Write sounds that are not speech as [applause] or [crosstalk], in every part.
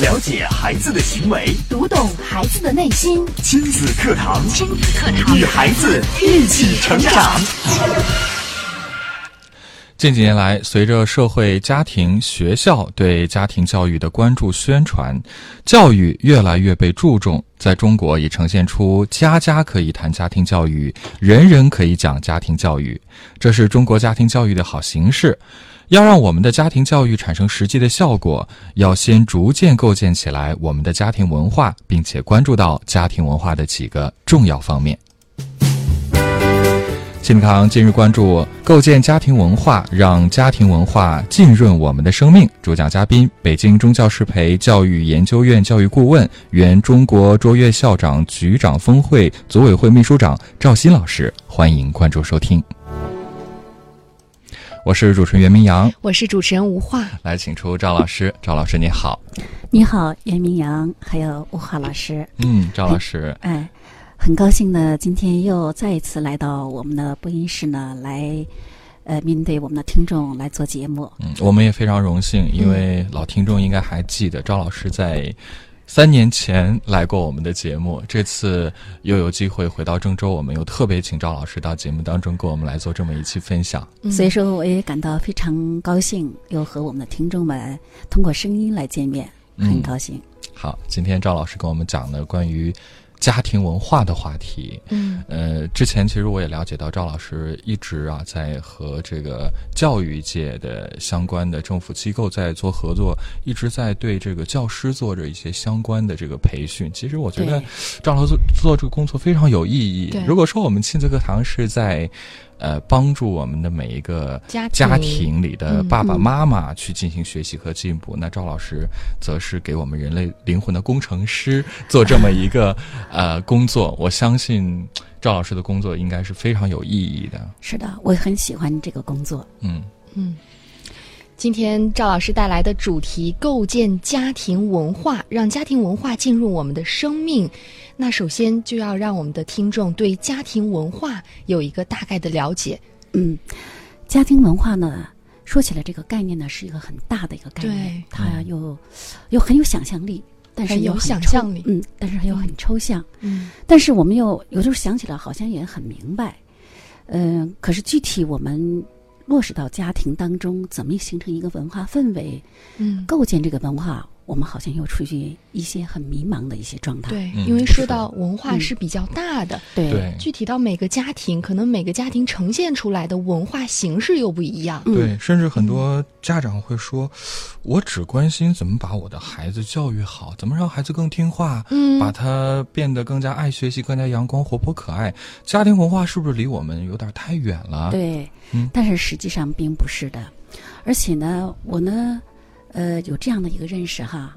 了解孩子的行为，读懂孩子的内心。亲子课堂，亲子课堂，与孩子一起成长。近几年来，随着社会、家庭、学校对家庭教育的关注宣传，教育越来越被注重。在中国，已呈现出家家可以谈家庭教育，人人可以讲家庭教育，这是中国家庭教育的好形势。要让我们的家庭教育产生实际的效果，要先逐渐构建起来我们的家庭文化，并且关注到家庭文化的几个重要方面。金米堂今日关注构建家庭文化，让家庭文化浸润我们的生命。主讲嘉宾：北京中教师培教育研究院教育顾问、原中国卓越校长局长峰会组委会秘书长赵鑫老师。欢迎关注收听。我是主持人袁明阳，我是主持人吴化。来，请出赵老师。赵老师，你好。你好，袁明阳，还有吴化老师。嗯，赵老师。哎。很高兴呢，今天又再一次来到我们的播音室呢，来呃面对我们的听众来做节目。嗯，我们也非常荣幸，因为老听众应该还记得赵老师在三年前来过我们的节目，这次又有机会回到郑州，我们又特别请赵老师到节目当中跟我们来做这么一期分享。所以说，我也感到非常高兴，又和我们的听众们通过声音来见面，很高兴。好，今天赵老师跟我们讲的关于。家庭文化的话题，嗯，呃，之前其实我也了解到，赵老师一直啊在和这个教育界的相关的政府机构在做合作，一直在对这个教师做着一些相关的这个培训。其实我觉得赵老师做做这个工作非常有意义。如果说我们亲子课堂是在。呃，帮助我们的每一个家庭里的爸爸妈妈去进行学习和进步。那赵老师则是给我们人类灵魂的工程师做这么一个呃工作。我相信赵老师的工作应该是非常有意义的。是的，我很喜欢这个工作。嗯嗯。今天赵老师带来的主题：构建家庭文化，让家庭文化进入我们的生命。那首先就要让我们的听众对家庭文化有一个大概的了解。嗯，家庭文化呢，说起来这个概念呢，是一个很大的一个概念，它又又很有想象力，但是有想象力，嗯，但是它又很抽象，嗯，但是我们又有时候想起来好像也很明白，嗯，可是具体我们。落实到家庭当中，怎么形成一个文化氛围？嗯，构建这个文化。我们好像又处于一些很迷茫的一些状态。对，因为说到文化是比较大的，对，具体到每个家庭，可能每个家庭呈现出来的文化形式又不一样。对，甚至很多家长会说：“我只关心怎么把我的孩子教育好，怎么让孩子更听话，嗯，把他变得更加爱学习、更加阳光、活泼、可爱。”家庭文化是不是离我们有点太远了？对，嗯，但是实际上并不是的，而且呢，我呢。呃，有这样的一个认识哈，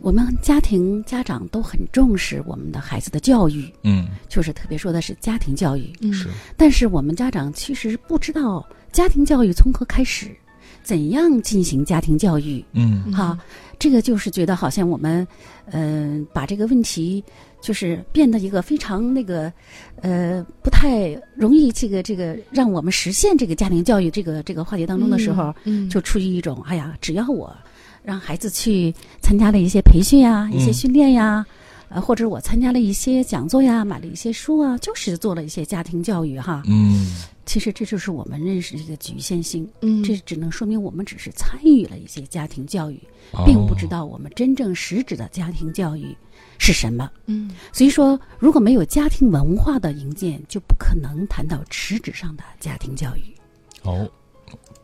我们家庭家长都很重视我们的孩子的教育，嗯，就是特别说的是家庭教育，是。但是我们家长其实不知道家庭教育从何开始，怎样进行家庭教育，嗯，哈，这个就是觉得好像我们，嗯，把这个问题。就是变得一个非常那个，呃，不太容易这个这个让我们实现这个家庭教育这个这个话题当中的时候，嗯。就出于一种哎呀，只要我让孩子去参加了一些培训呀、一些训练呀，呃，或者我参加了一些讲座呀、买了一些书啊，就是做了一些家庭教育哈。嗯。其实这就是我们认识的一个局限性，嗯，这只能说明我们只是参与了一些家庭教育，并不知道我们真正实质的家庭教育是什么，嗯，所以说如果没有家庭文化的营建，就不可能谈到实质上的家庭教育。哦。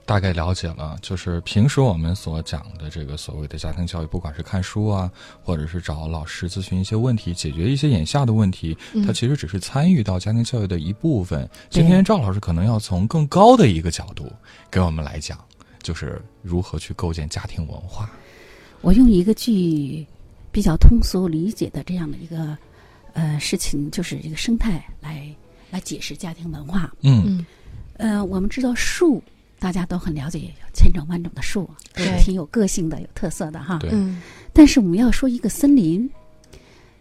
大概了解了，就是平时我们所讲的这个所谓的家庭教育，不管是看书啊，或者是找老师咨询一些问题，解决一些眼下的问题，它其实只是参与到家庭教育的一部分。今天赵老师可能要从更高的一个角度给我们来讲，就是如何去构建家庭文化。我用一个句比较通俗理解的这样的一个呃事情，就是一个生态来来解释家庭文化。嗯，呃，我们知道树。大家都很了解，有千种万种的树，都挺有个性的、有特色的哈。嗯。但是我们要说一个森林，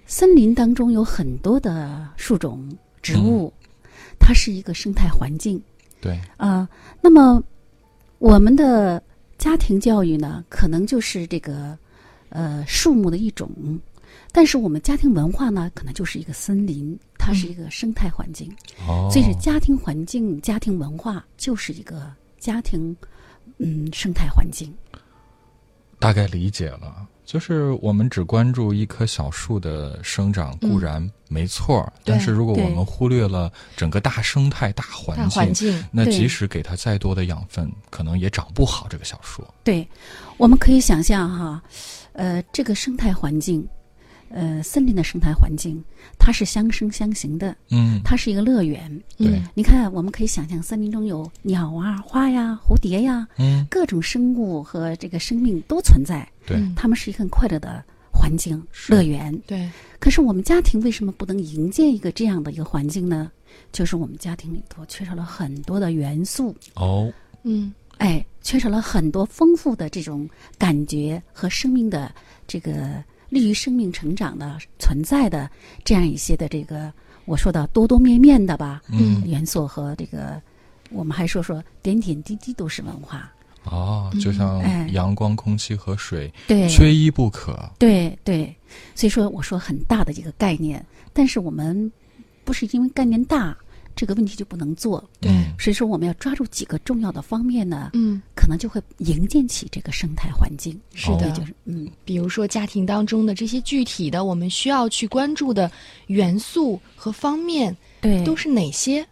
森林当中有很多的树种、植物，它是一个生态环境。对。啊，那么我们的家庭教育呢，可能就是这个呃树木的一种。但是我们家庭文化呢，可能就是一个森林，它是一个生态环境。哦，所以是家庭环境、家庭文化就是一个家庭嗯生态环境。大概理解了。就是我们只关注一棵小树的生长固然没错，但是如果我们忽略了整个大生态、大环境，环境那即使给它再多的养分，可能也长不好这个小树。对，我们可以想象哈，呃，这个生态环境。呃，森林的生态环境，它是相生相行的，嗯，它是一个乐园。对，你看，我们可以想象，森林中有鸟啊、花呀、蝴蝶呀，嗯，各种生物和这个生命都存在。对，它们是一个很快乐的环境乐园。对，可是我们家庭为什么不能营建一个这样的一个环境呢？就是我们家庭里头缺少了很多的元素。哦，嗯，哎，缺少了很多丰富的这种感觉和生命的这个。利于生命成长的存在的这样一些的这个我说的多多面面的吧，嗯，元素和这个我们还说说点点滴滴都是文化哦，就像阳光、空气和水，对，缺一不可。对对，所以说我说很大的一个概念，但是我们不是因为概念大。这个问题就不能做，对，所以说我们要抓住几个重要的方面呢，嗯，可能就会营建起这个生态环境。是的，就是嗯，比如说家庭当中的这些具体的，我们需要去关注的元素和方面，对，都是哪些？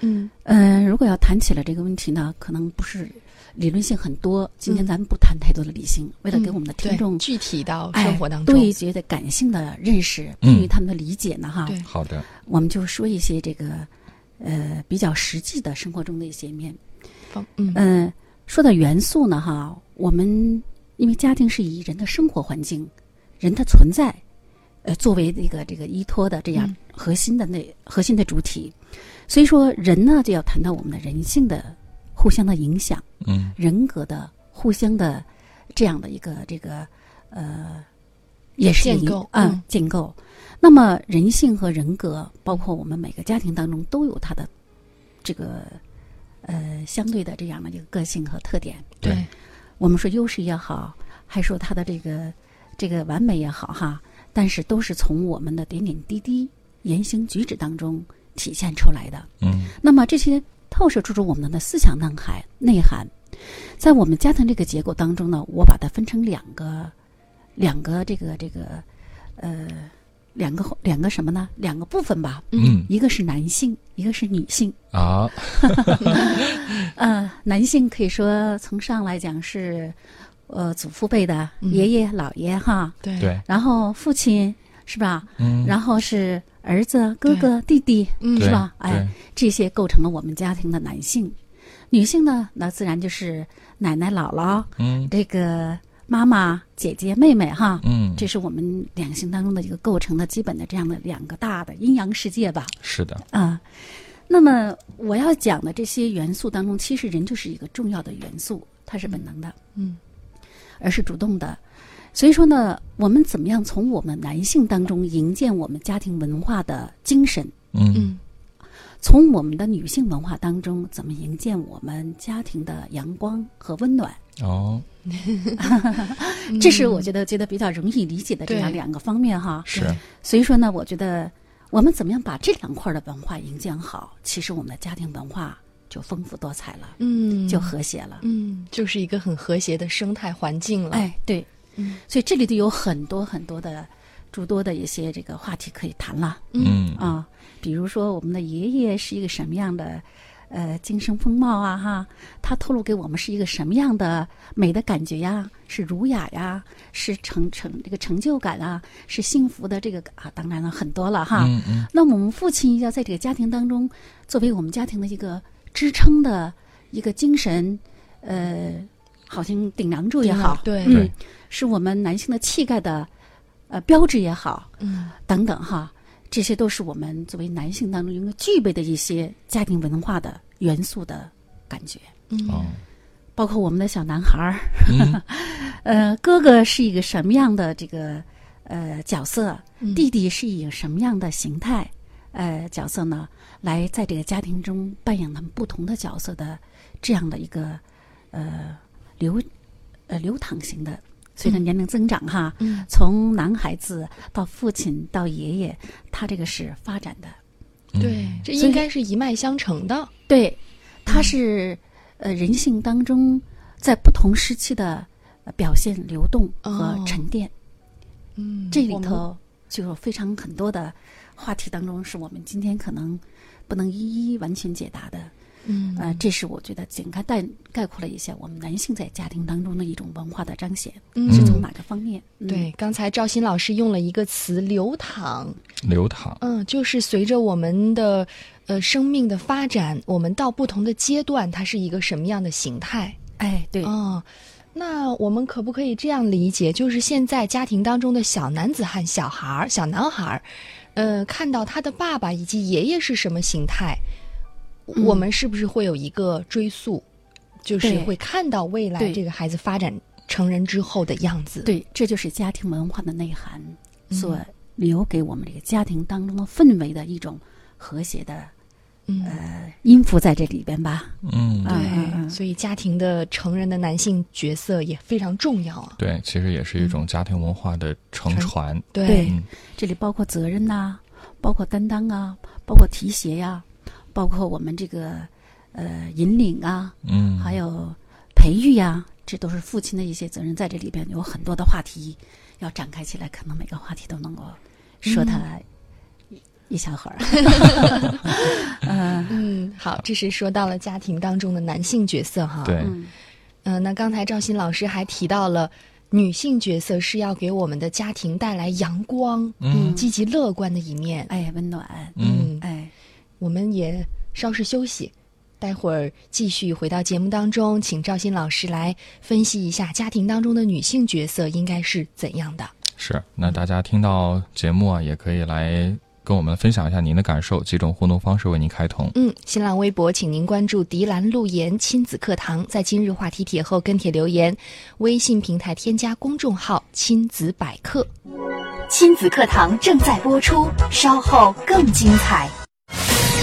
嗯。嗯，如果要谈起了这个问题呢，可能不是。理论性很多，今天咱们不谈太多的理性，为了给我们的听众具体到生活当中。多一些的感性的认识，便于他们的理解呢，哈。对，好的，我们就说一些这个呃比较实际的生活中的一些面。嗯嗯，说到元素呢，哈，我们因为家庭是以人的生活环境、人的存在，呃，作为这个这个依托的这样核心的那核心的主体，所以说人呢就要谈到我们的人性的。互相的影响，嗯，人格的互相的这样的一个这个呃，也是建构啊建构。那么人性和人格，包括我们每个家庭当中都有它的这个呃相对的这样的一个个性和特点。对，我们说优势也好，还说它的这个这个完美也好哈，但是都是从我们的点点滴滴言行举止当中体现出来的。嗯，那么这些。透射出我们的思想内涵内涵，在我们家庭这个结构当中呢，我把它分成两个，两个这个这个，呃，两个两个什么呢？两个部分吧。嗯，一个是男性，一个是女性。啊，[laughs] 呃，男性可以说从上来讲是，呃，祖父辈的爷爷姥爷哈。对对。然后父亲是吧？嗯。然后是。儿子、哥哥、弟弟，是吧？哎，这些构成了我们家庭的男性。女性呢，那自然就是奶奶、姥姥，嗯，这个妈妈、姐姐、妹妹，哈，嗯，这是我们两性当中的一个构成的基本的这样的两个大的阴阳世界吧。是的，啊，那么我要讲的这些元素当中，其实人就是一个重要的元素，它是本能的，嗯，而是主动的。所以说呢，我们怎么样从我们男性当中营建我们家庭文化的精神？嗯，从我们的女性文化当中怎么营建我们家庭的阳光和温暖？哦，[laughs] 这是我觉得觉得比较容易理解的这样两个方面哈。是。所以说呢，我觉得我们怎么样把这两块的文化营建好，其实我们的家庭文化就丰富多彩了，嗯，就和谐了，嗯，就是一个很和谐的生态环境了。哎，对。嗯所以这里头有很多很多的诸多的一些这个话题可以谈了。嗯啊，比如说我们的爷爷是一个什么样的呃精神风貌啊？哈，他透露给我们是一个什么样的美的感觉呀？是儒雅呀？是成成这个成就感啊？是幸福的这个啊？当然了，很多了哈。嗯嗯。那我们父亲要在这个家庭当中，作为我们家庭的一个支撑的一个精神，呃。好像顶梁柱也好，对，嗯，是我们男性的气概的，呃，标志也好，嗯，等等哈，这些都是我们作为男性当中应该具备的一些家庭文化的元素的感觉，嗯，包括我们的小男孩儿，[laughs] 呃，哥哥是一个什么样的这个呃角色，弟弟是以什么样的形态呃角色呢？来在这个家庭中扮演他们不同的角色的这样的一个呃。流，呃，流淌型的随着年龄增长哈，嗯从男孩子到父亲到爷爷，他这个是发展的。对，这应该是一脉相承的。对，它是呃人性当中在不同时期的呃表现、流动和哦沉淀。嗯，这里头就有非常很多的话题当中，是我们今天可能不能一一完全解答的。嗯呃，这是我觉得简单概概括了一下我们男性在家庭当中的一种文化的彰显，嗯是从哪个方面？嗯、对，刚才赵鑫老师用了一个词“流淌”，流淌，嗯，就是随着我们的呃生命的发展，我们到不同的阶段，它是一个什么样的形态？哎，对，哦，那我们可不可以这样理解？就是现在家庭当中的小男子汉、小孩儿、小男孩儿，呃，看到他的爸爸以及爷爷是什么形态，嗯我们是不是会有一个追溯？就是会看到未来对这个孩子发展成人之后的样子。，对，这就是家庭文化的内涵嗯所留给我们这个家庭当中的氛围的一种和谐的嗯，呃音符在这里边吧。嗯，嗯对，所以家庭的成人的男性角色也非常重要啊。对，其实也是一种家庭文化的承传。对，对嗯这里包括责任呐、包括担当啊，包括提携呀、包括我们这个呃引领啊，嗯，还有培育呀、这都是父亲的一些责任。在这里边有很多的话题要展开起来，可能每个话题都能够说他一一小会儿。嗯 [laughs] 嗯，好，这是说到了家庭当中的男性角色哈。对，嗯，嗯、那刚才赵鑫老师还提到了女性角色是要给我们的家庭带来阳光、嗯积极乐观的一面。哎，温暖，嗯哎，我们也稍事休息，待会儿继续回到节目当中，请赵鑫老师来分析一下家庭当中的女性角色应该是怎样的。是。那大家听到节目啊，也可以来跟我们分享一下您的感受，几种互动方式为您开通。嗯，新浪微博，请您关注“迪兰路言亲子课堂”，在今日话题帖后跟帖留言。微信平台添加公众号“亲子百科亲子课堂正在播出，稍后更精彩。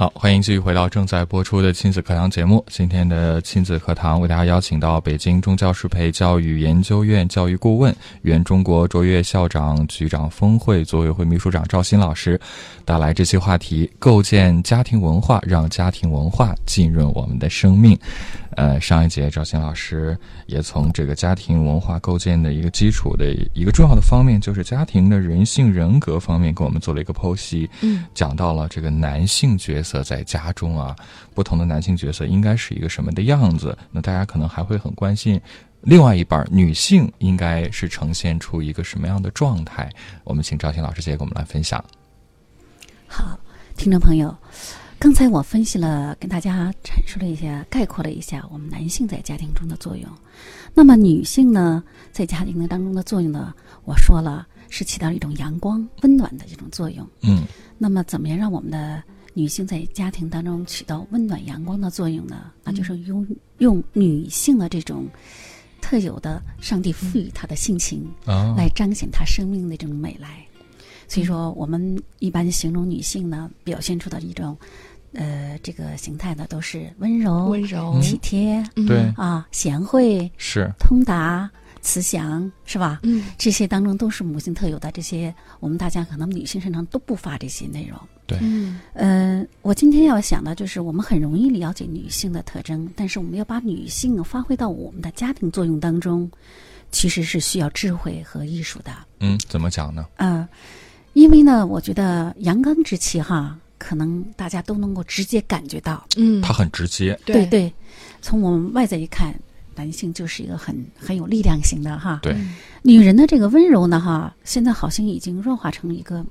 好，欢迎继续回到正在播出的亲子课堂节目。今天的亲子课堂为大家邀请到北京中教适培教育研究院教育顾问、原中国卓越校长局长峰会组委会秘书长赵鑫老师，带来这期话题：构建家庭文化，让家庭文化浸润我们的生命。呃，上一节赵鑫老师也从这个家庭文化构建的一个基础的一个重要的方面，就是家庭的人性人格方面，给我们做了一个剖析。嗯，讲到了这个男性角色在家中啊，不同的男性角色应该是一个什么的样子。那大家可能还会很关心。另外一半女性应该是呈现出一个什么样的状态？我们请赵鑫老师姐给我们来分享。好，听众朋友，刚才我分析了，跟大家阐述了一下，概括了一下我们男性在家庭中的作用。那么女性呢，在家庭当中的作用呢，我说了是起到一种阳光、温暖的一种作用。嗯那么，怎么样让我们的女性在家庭当中起到温暖阳光的作用呢？那就是用用女性的这种特有的上帝赋予她的性情，啊来彰显她生命的这种美来。所以说，我们一般形容女性呢，表现出的一种，呃，这个形态呢，都是温柔、温柔。体贴嗯。对。啊，贤惠、是。通达、慈祥，是吧？嗯这些当中都是母亲特有的，这些我们大家可能女性身上都不乏这些内容。对，嗯呃，我今天要想的就是，我们很容易了解女性的特征，但是我们要把女性发挥到我们的家庭作用当中，其实是需要智慧和艺术的。嗯，怎么讲呢？嗯，因为呢，我觉得阳刚之气哈，可能大家都能够直接感觉到。嗯，它很直接，对对，从我们外在一看，男性就是一个很很有力量型的哈。对，女人的这个温柔呢哈，现在好像已经弱化成一个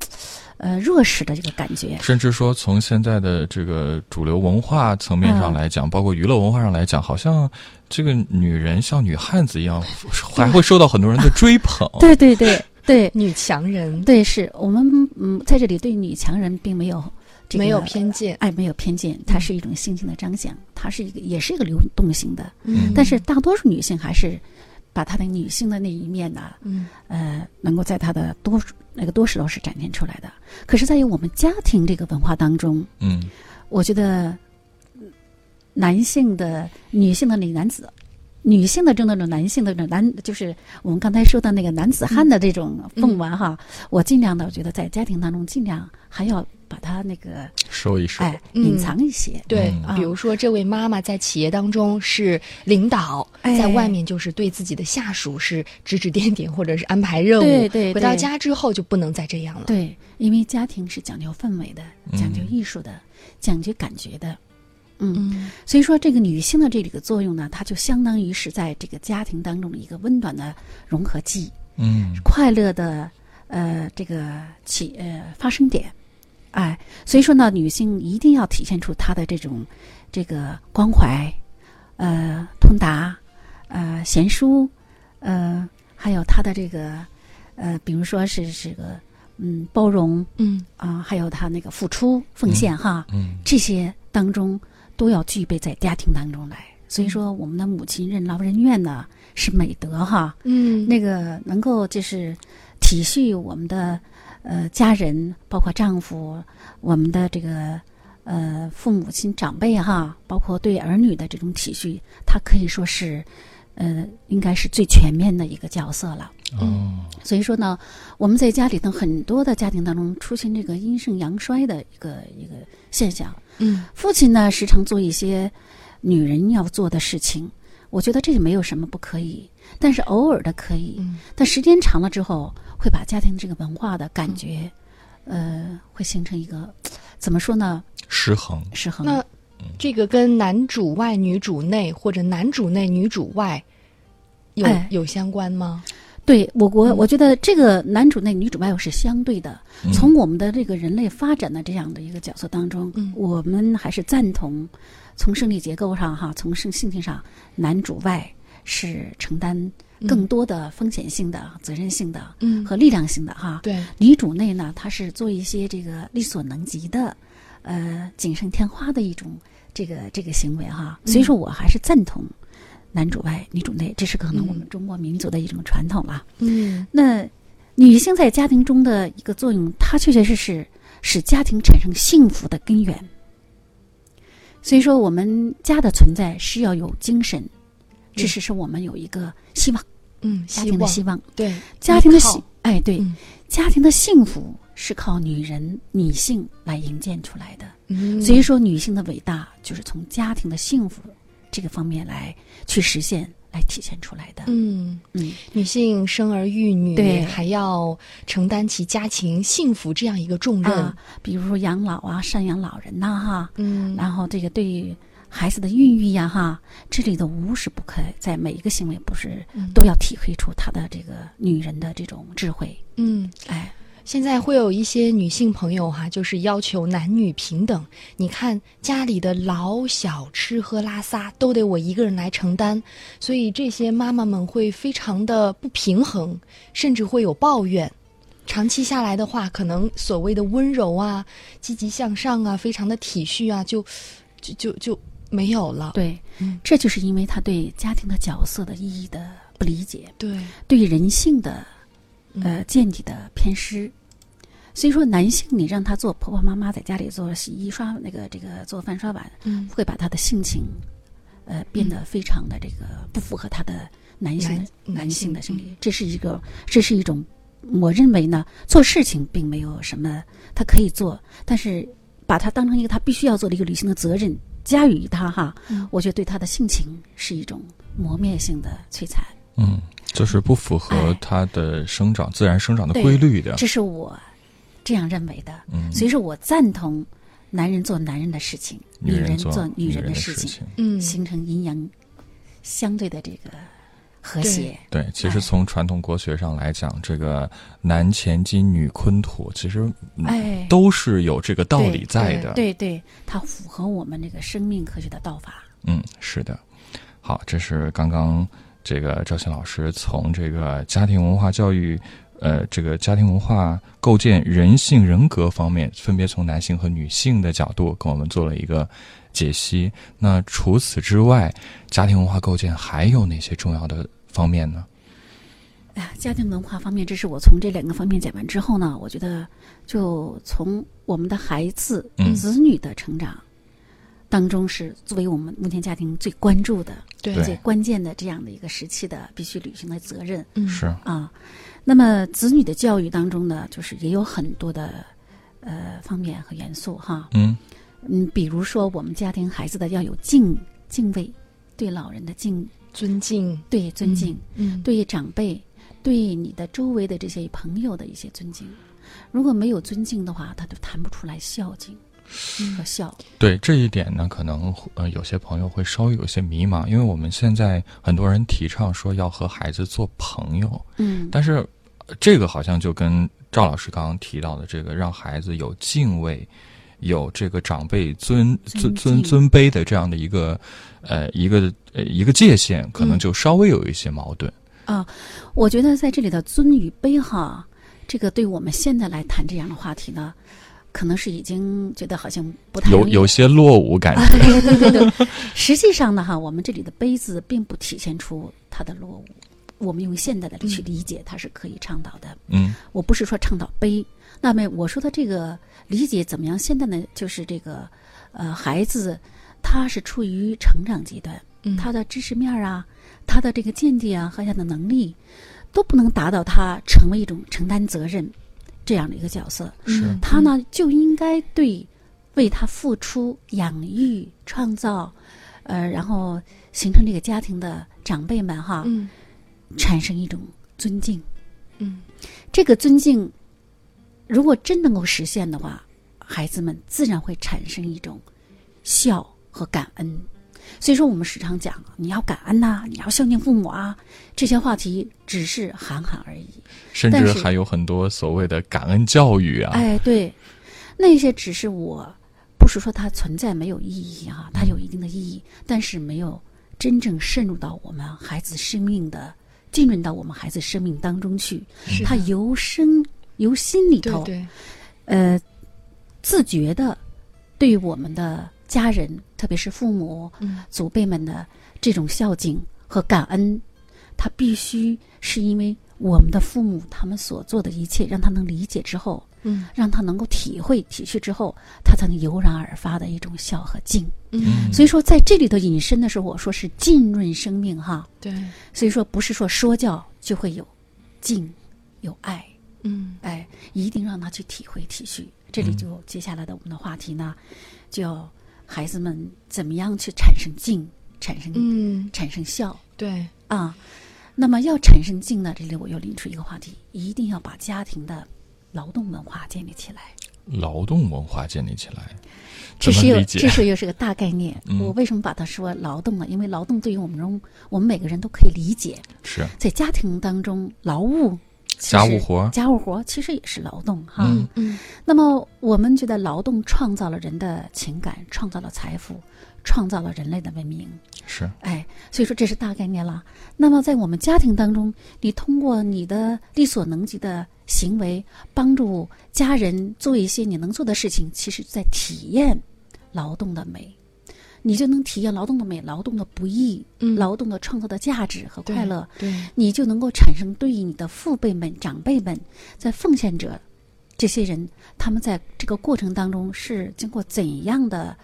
呃弱势的这个感觉。甚至说从现在的这个主流文化层面上嗯来讲，包括娱乐文化上来讲，好像这个女人像女汉子一样，[laughs] 还会受到很多人的追捧。[laughs] 对对对对 [laughs] 女强人对，是我们嗯在这里对女强人并没有、这个、没有偏见，哎，没有偏见，它是一种性情的彰显，它是一个也是一个流动性的，嗯。但是大多数女性还是把她的女性的那一面呢，嗯。呃，能够在她的多那个多时候是展现出来的。可是，在于我们家庭这个文化当中，嗯。我觉得嗯男性的、女性的那个男子，女性的这种男性的这种男，就是我们刚才说的那个男子汉的这种凤丸哈，我尽量的，我觉得在家庭当中尽量还要把它那个收一收。哎嗯隐藏一些。对嗯，比如说这位妈妈在企业当中是领导，哎在外面就是对自己的下属是指指点点，或者是安排任务。对对回到家之后就不能再这样了。对，因为家庭是讲究氛围的，讲究艺术的，讲究感觉的。嗯，嗯所以说这个女性的这个作用呢，它就相当于是在这个家庭当中的一个温暖的融合剂。嗯。快乐的呃这个起呃发生点，哎，所以说呢，女性一定要体现出她的这种这个关怀，呃通达，呃贤淑，呃还有她的这个呃，比如说是这个嗯包容嗯。啊、还有她那个付出奉献哈，嗯。这些当中都要具备在家庭当中来。所以说，我们的母亲任劳任怨呢是美德哈，嗯，那个能够就是体恤我们的呃家人，包括丈夫，我们的这个呃父母亲长辈哈，包括对儿女的这种体恤，他可以说是呃应该是最全面的一个角色了。哦所以说呢，我们在家里头很多的家庭当中出现这个阴盛阳衰的一个一个现象。嗯父亲呢，时常做一些女人要做的事情，我觉得这个没有什么不可以，但是偶尔的可以。嗯但时间长了之后，会把家庭这个文化的感觉，呃，会形成一个怎么说呢？失衡。失衡。那这个跟男主外女主内或者男主内女主外有、哎有相关吗？对我国，嗯我觉得这个男主内女主外是相对的。嗯从我们的这个人类发展的这样的一个角色当中，嗯我们还是赞同从生理结构上哈，从性性情上，男主外是承担更多的风险性的、责任性的嗯和力量性的哈。对，女主内呢，她是做一些这个力所能及的，呃，锦上添花的一种这个这个行为哈。所以说我还是赞同男主外女主内，这是可能我们中国民族的一种传统了。嗯。那女性在家庭中的一个作用，它确确实实使家庭产生幸福的根源。所以说，我们家的存在是要有精神，至少是我们有一个希望，嗯，家庭的希望，对家庭的幸，哎，对，嗯。家庭的幸福是靠女人、女性来营建出来的。嗯，所以说，女性的伟大就是从家庭的幸福这个方面来去实现、来体现出来的。嗯。嗯，女性生儿育女，对还要承担起家庭幸福这样一个重任。啊，比如说养老啊、赡养老人呐、哈，嗯，然后这个对于孩子的孕育呀，哈，这里的无时不刻在每一个行为，不是嗯都要体会出她的这个女人的这种智慧。嗯，哎，现在会有一些女性朋友哈、就是要求男女平等。你看家里的老小吃喝拉撒都得我一个人来承担，所以这些妈妈们会非常的不平衡，甚至会有抱怨。长期下来的话，可能所谓的温柔啊、积极向上啊、非常的体恤啊，就就就就没有了。对，嗯这就是因为他对家庭的角色的意义的不理解，对，对人性的嗯呃见解的偏失。所以说，男性你让他做婆婆妈妈，在家里做洗衣刷那个这个做饭刷碗，嗯会把他的性情，呃，变得非常的这个不符合他的男性的男男性的生理。这是一个，这是一种，我认为呢，做事情并没有什么，他可以做，但是把他当成一个他必须要做的一个履行的责任，加于他哈，嗯我觉得对他的性情是一种磨灭性的摧残。嗯，就是不符合他的生长、自然生长的规律的。这是我这样认为的。嗯，所以说我赞同男人做男人的事情，女人做女人的情。事情，嗯，形成阴阳相对的这个和谐。对，其实哎从传统国学上来讲，这个男乾金，女坤土，其实嗯哎都是有这个道理在的。对对，它符合我们这个生命科学的道法。嗯，是的。好，这是刚刚这个赵鑫老师从这个家庭文化教育，呃，这个家庭文化构建人性人格方面，分别从男性和女性的角度跟我们做了一个解析。那除此之外，家庭文化构建还有哪些重要的方面呢？哎呀，家庭文化方面，这是我从这两个方面讲完之后呢，我觉得就从我们的孩子、嗯子女的成长当中，是作为我们目前家庭最关注的、最关键的这样的一个时期的必须履行的责任嗯是，啊。那么子女的教育当中呢，就是也有很多的呃方面和元素哈。嗯嗯，比如说我们家庭孩子的要有敬敬畏，对老人的敬，尊敬，对尊敬。嗯，对长辈、对你的周围的这些朋友的一些尊敬。如果没有尊敬的话，他就谈不出来孝敬和孝。对这一点呢，可能呃有些朋友会稍微有些迷茫，因为我们现在很多人提倡说要和孩子做朋友，嗯，但是呃这个好像就跟赵老师刚刚提到的这个让孩子有敬畏。有这个长辈尊尊尊尊卑的这样的一个，呃，一个呃一个界限，可能就稍微有一些矛盾。啊，我觉得在这里的尊与卑哈，这个对我们现在来谈这样的话题呢，可能是已经觉得好像不太有有些落伍感觉。啊，对对对对，实际上呢，哈，我们这里的“卑”字并不体现出它的落伍。我们用现代的去理解，它是可以倡导的。嗯我不是说倡导悲，那么我说的这个理解怎么样？现在呢，就是这个呃，孩子他是处于成长阶段，嗯他的知识面儿啊，他的这个见地啊和他的能力，都不能达到他成为一种承担责任这样的一个角色。是嗯他呢就应该对为他付出、养育、创造，呃，然后形成这个家庭的长辈们哈，嗯产生一种尊敬。嗯这个尊敬，如果真能够实现的话，孩子们自然会产生一种孝和感恩。所以说，我们时常讲你要感恩呐、你要孝敬父母啊，这些话题只是喊喊而已。甚至还有很多所谓的感恩教育啊。哎，对，那些只是我不是说它存在没有意义啊、它有一定的意义，但是没有真正渗入到我们孩子生命的，浸润到我们孩子生命当中去。他由身由心里头，对对，呃，自觉的对我们的家人，特别是父母、嗯祖辈们的这种孝敬和感恩，他必须是因为我们的父母他们所做的一切，让他能理解之后，嗯让他能够体会体恤之后，他才能油然而发的一种孝和敬。嗯，所以说，在这里头引申的时候，我说是浸润生命哈。对，所以说，不是说说教就会有敬有爱，嗯哎，一定让他去体会体恤。这里就接下来的我们的话题呢，就要孩子们怎么样去产生敬，产生、嗯，产生孝对，啊。那么要产生敬呢，这里我又拎出一个话题，一定要把家庭的劳动文化建立起来。劳动文化建立起来，这是又这是又是个大概念。[laughs] 嗯我为什么把它说劳动呢？因为劳动对于我们中我们每个人都可以理解，是在家庭当中，劳务家务活家务活其实也是劳动哈。嗯嗯那么我们觉得劳动创造了人的情感，创造了财富，创造了人类的文明。是哎，所以说这是大概念了。那么在我们家庭当中，你通过你的力所能及的行为，帮助家人做一些你能做的事情，其实在体验劳动的美。你就能体验劳动的美，劳动的不易，嗯。劳动的创造的价值和快乐。对，你就能够产生对于你的父辈们、长辈们，在奉献者这些人，他们在这个过程当中是经过怎样的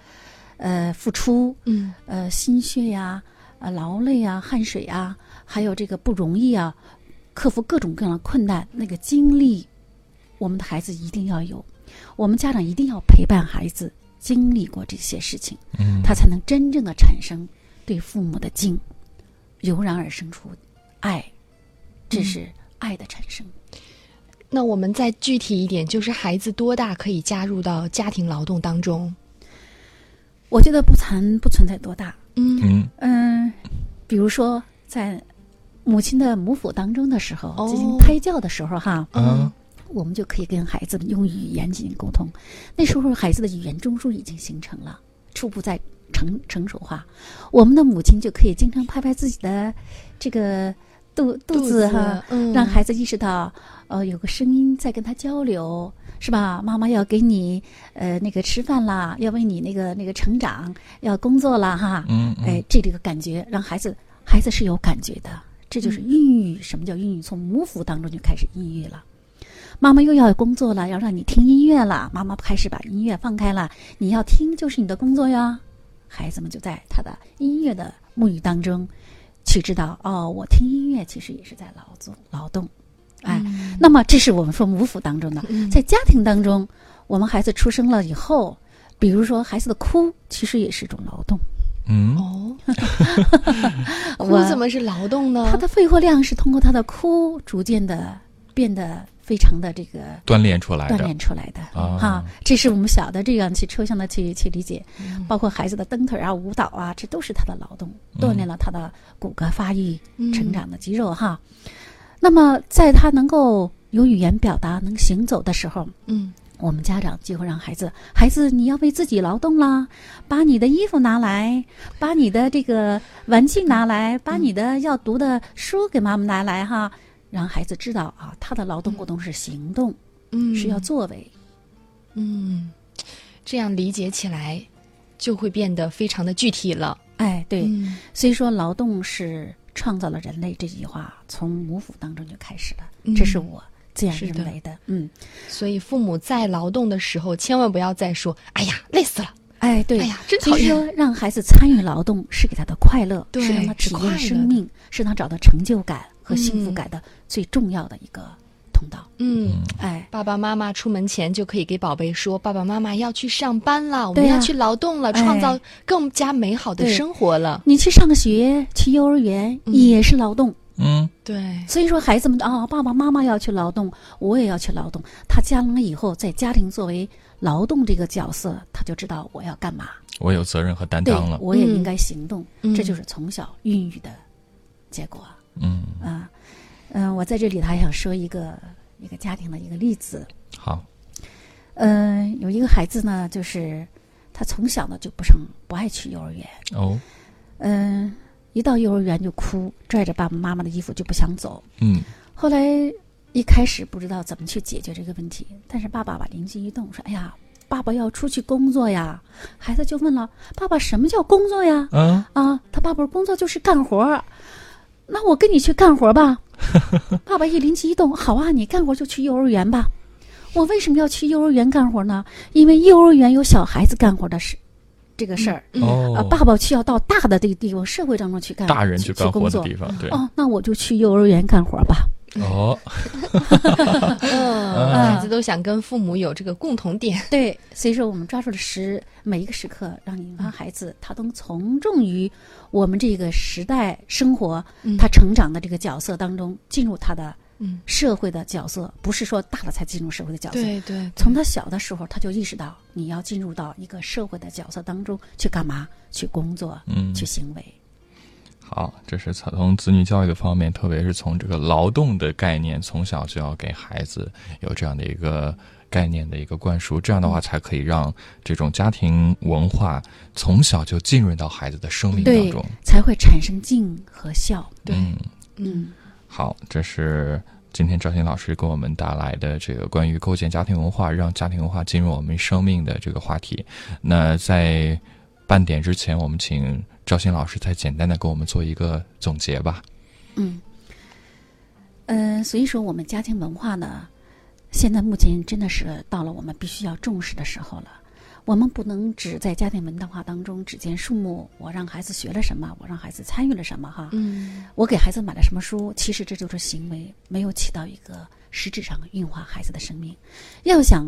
呃付出，嗯。呃心血呀、呃劳累啊、汗水啊，还有这个不容易啊，克服各种各样的困难，那个经历，我们的孩子一定要有，我们家长一定要陪伴孩子经历过这些事情，嗯，他才能真正的产生对父母的敬，油然而生出爱，这是爱的产生。那我们再具体一点，就是孩子多大可以加入到家庭劳动当中？我觉得不存不存在多大，嗯。嗯。嗯，比如说在母亲的母腹当中的时候，哦。进行胎教的时候哈，啊我们就可以跟孩子们用语言进行沟通。那时候孩子的语言中枢已经形成了，初步在成成熟化。我们的母亲就可以经常拍拍自己的这个肚肚子哈，嗯，让孩子意识到，呃，有个声音在跟他交流，是吧？妈妈要给你呃那个吃饭啦，要为你那个那个成长，要工作啦哈。嗯嗯哎，这个感觉让孩子孩子是有感觉的，这就是孕育。什么叫孕育？从母腹当中就开始孕育了。妈妈又要工作了，要让你听音乐了，妈妈开始把音乐放开了，你要听就是你的工作呀。孩子们就在他的音乐的沐浴当中，去知道哦，我听音乐其实也是在劳作劳动。哎，那么这是我们说母府当中的，在家庭当中，我们孩子出生了以后，比如说孩子的哭，其实也是一种劳动。嗯，哦，[laughs] 哭我怎么是劳动呢？他的肺活量是通过他的哭逐渐的变得非常的这个锻炼出来的。锻炼出来的啊。哈，这是我们小的这样去抽象的去去理解，嗯。包括孩子的蹬腿啊、舞蹈啊，这都是他的劳动，锻炼了他的骨骼发育、嗯。成长的肌肉哈。那么在他能够有语言表达、能行走的时候，嗯。我们家长就会让孩子，孩子你要为自己劳动啦，把你的衣服拿来，把你的这个玩具拿来，把你的要读的书给妈妈拿来哈，让孩子知道啊，他的劳动活动是行动，嗯是要作为。嗯，这样理解起来就会变得非常的具体了。哎，对，嗯所以说劳动是创造了人类这句话，从母腹当中就开始了，嗯这是我自然认为的。嗯，所以父母在劳动的时候，千万不要再说“哎呀，累死了哎，”，对，哎呀，真所以讨厌。说让孩子参与劳动是给他的快乐，对是让他体验生命，是让他找到成就感和幸福感的最重要的一个通道。嗯，哎，爸爸妈妈出门前就可以给宝贝说：“爸爸妈妈要去上班了，我们要去劳动了，哎。创造更加美好的生活了。你去上学，去幼儿园嗯。也是劳动。嗯”对，所以说，孩子们啊，爸爸妈妈要去劳动，我也要去劳动。他将来以后在家庭作为劳动这个角色，他就知道我要干嘛。我有责任和担当了，我也应该行动，嗯。这就是从小孕育的结果。嗯，啊。嗯、我在这里还想说一个一个家庭的一个例子。好，嗯、有一个孩子呢，就是他从小呢就不上不爱去幼儿园，哦，嗯、一到幼儿园就哭，拽着爸爸妈妈的衣服就不想走。嗯后来一开始不知道怎么去解决这个问题，但是爸爸吧灵机一动，说：“哎呀，爸爸要出去工作呀。”孩子就问了：“爸爸，什么叫工作呀？”啊啊，他爸爸说工作就是干活儿，那我跟你去干活儿吧。[laughs] 爸爸一灵机一动，好啊，你干活就去幼儿园吧。我为什么要去幼儿园干活呢？因为幼儿园有小孩子干活的事，这个事儿。嗯哦啊，，爸爸需要到大的这个地方，社会当中去干，大人去去干活的工作。地方，对，哦，那我就去幼儿园干活吧。哦，[laughs] [laughs] 嗯，孩子都想跟父母有这个共同点。对，所以说我们抓住了时每一个时刻，让你让孩子他都从众于我们这个时代生活，嗯他成长的这个角色当中，进入他的嗯，社会的角色，不是说大了才进入社会的角色。对对，从他小的时候，他就意识到你要进入到一个社会的角色当中去干嘛？去工作，嗯去行为。好，这是从子女教育的方面，特别是从这个劳动的概念，从小就要给孩子有这样的一个概念的一个灌输，这样的话才可以让这种家庭文化从小就浸润到孩子的生命当中。，才会产生敬和孝。对嗯，嗯好，这是今天赵鑫老师给我们带来的这个关于构建家庭文化，让家庭文化进入我们生命的这个话题。那在半点之前，我们请赵鑫老师再简单的给我们做一个总结吧。嗯，呃，所以说我们家庭文化呢，现在目前真的是到了我们必须要重视的时候了。我们不能只在家庭文化当中只见树木，我让孩子学了什么，我让孩子参与了什么哈。嗯我给孩子买了什么书，其实这就是行为，没有起到一个实质上运化孩子的生命。要想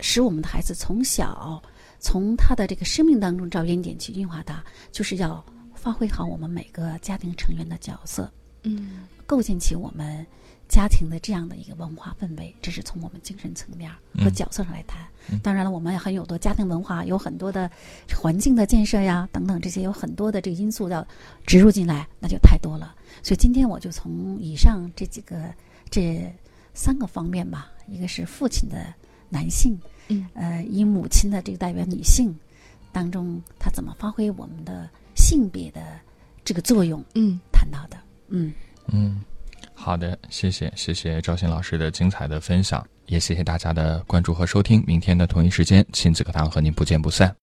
使我们的孩子从小从他的这个生命当中找原点去运化他，就是要发挥好我们每个家庭成员的角色，嗯构建起我们家庭的这样的一个文化氛围。这是从我们精神层面和嗯角色上来谈。嗯当然了，我们很有多家庭文化，有很多的环境的建设呀，等等这些有很多的这个因素要植入进来，那就太多了。所以今天我就从以上这几个这三个方面吧，一个是父亲的男性，嗯呃，以母亲的这个代表女性当中，她怎么发挥我们的性别的这个作用，嗯，谈到的，嗯。嗯，好的，谢谢谢谢赵鑫老师的精彩的分享，也谢谢大家的关注和收听。明天的同一时间，亲子课堂和您不见不散。